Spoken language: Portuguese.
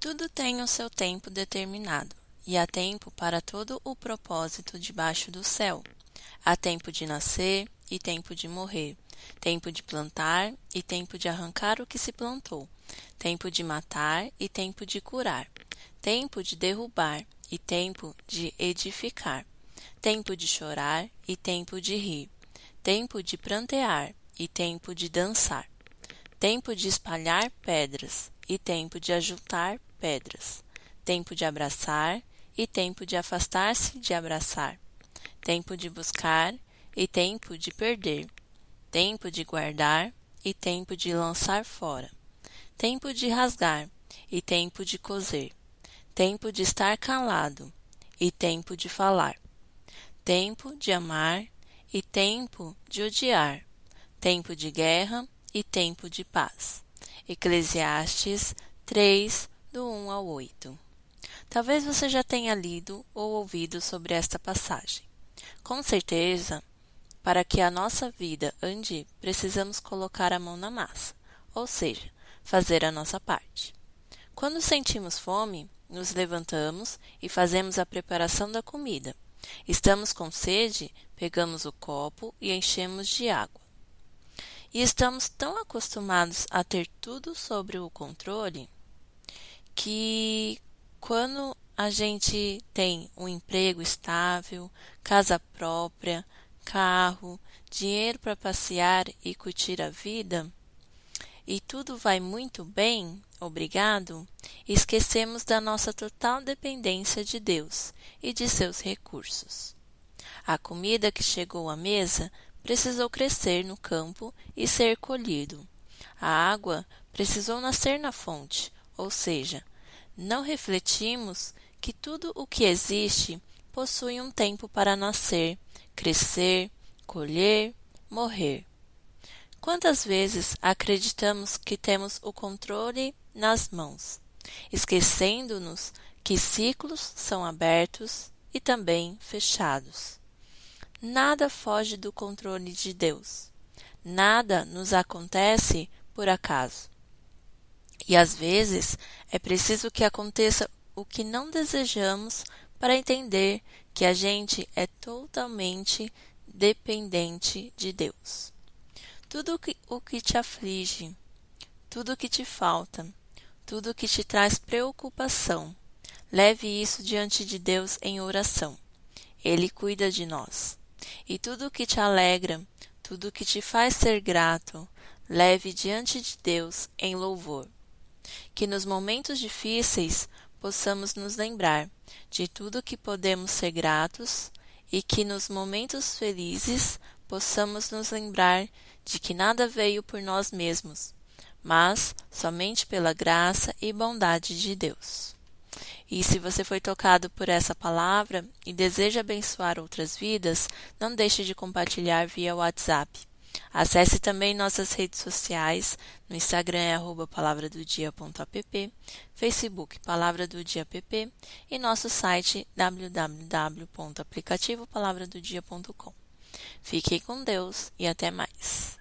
Tudo tem o seu tempo determinado, e há tempo para todo o propósito debaixo do céu. Há tempo de nascer e tempo de morrer, tempo de plantar e tempo de arrancar o que se plantou, tempo de matar e tempo de curar, tempo de derrubar e tempo de edificar, tempo de chorar e tempo de rir, tempo de prantear e tempo de dançar, tempo de espalhar pedras e tempo de ajuntar pedras, tempo de abraçar e tempo de afastar-se de abraçar, tempo de buscar e tempo de perder, tempo de guardar e tempo de lançar fora, tempo de rasgar e tempo de coser, tempo de estar calado e tempo de falar, tempo de amar e tempo de odiar, tempo de guerra e tempo de paz. Eclesiastes 3, do 1 ao 8. Talvez você já tenha lido ou ouvido sobre esta passagem. Com certeza, para que a nossa vida ande, precisamos colocar a mão na massa, ou seja, fazer a nossa parte. Quando sentimos fome, nos levantamos e fazemos a preparação da comida. Estamos com sede, pegamos o copo e enchemos de água. E estamos tão acostumados a ter tudo sobre o controle que quando a gente tem um emprego estável, casa própria, carro, dinheiro para passear e curtir a vida, e tudo vai muito bem, obrigado, esquecemos da nossa total dependência de Deus e de seus recursos. A comida que chegou à mesa precisou crescer no campo e ser colhido. A água precisou nascer na fonte, ou seja, não refletimos que tudo o que existe possui um tempo para nascer, crescer, colher, morrer. Quantas vezes acreditamos que temos o controle nas mãos, esquecendo-nos que ciclos são abertos e também fechados. Nada foge do controle de Deus. Nada nos acontece por acaso. E às vezes é preciso que aconteça o que não desejamos para entender que a gente é totalmente dependente de Deus. Tudo o que te aflige, tudo o que te falta, tudo o que te traz preocupação, leve isso diante de Deus em oração. Ele cuida de nós. E tudo o que te alegra, tudo o que te faz ser grato, leve diante de Deus em louvor que nos momentos difíceis possamos nos lembrar de tudo que podemos ser gratos e que nos momentos felizes possamos nos lembrar de que nada veio por nós mesmos, mas somente pela graça e bondade de Deus. E se você foi tocado por essa palavra e deseja abençoar outras vidas, não deixe de compartilhar via WhatsApp Acesse também nossas redes sociais, no Instagram é palavradodia.app, Facebook Palavra do Dia app e nosso site www.aplicativopalavradodia.com. Fique com Deus e até mais.